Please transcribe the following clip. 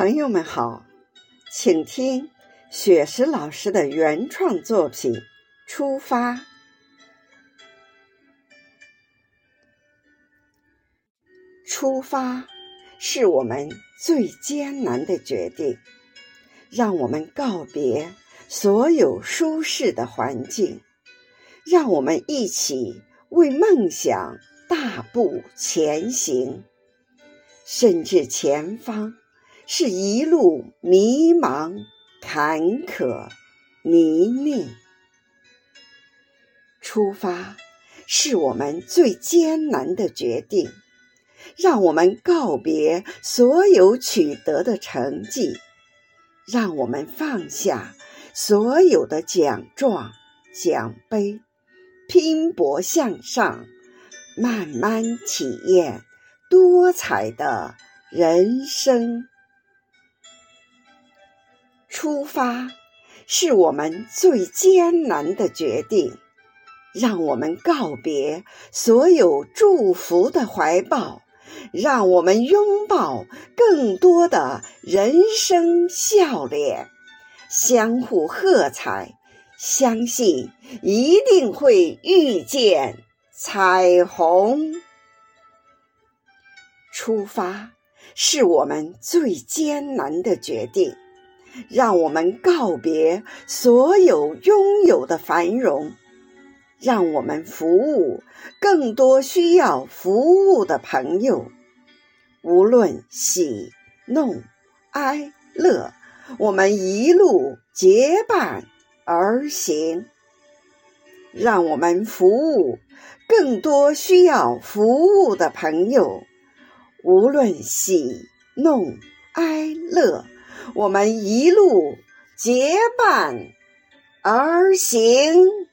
朋友们好，请听雪石老师的原创作品《出发》。出发是我们最艰难的决定，让我们告别所有舒适的环境，让我们一起为梦想大步前行，甚至前方。是一路迷茫、坎坷、泥泞。出发是我们最艰难的决定，让我们告别所有取得的成绩，让我们放下所有的奖状、奖杯，拼搏向上，慢慢体验多彩的人生。出发是我们最艰难的决定，让我们告别所有祝福的怀抱，让我们拥抱更多的人生笑脸，相互喝彩，相信一定会遇见彩虹。出发是我们最艰难的决定。让我们告别所有拥有的繁荣，让我们服务更多需要服务的朋友。无论喜怒哀乐，我们一路结伴而行。让我们服务更多需要服务的朋友。无论喜怒哀乐。我们一路结伴而行。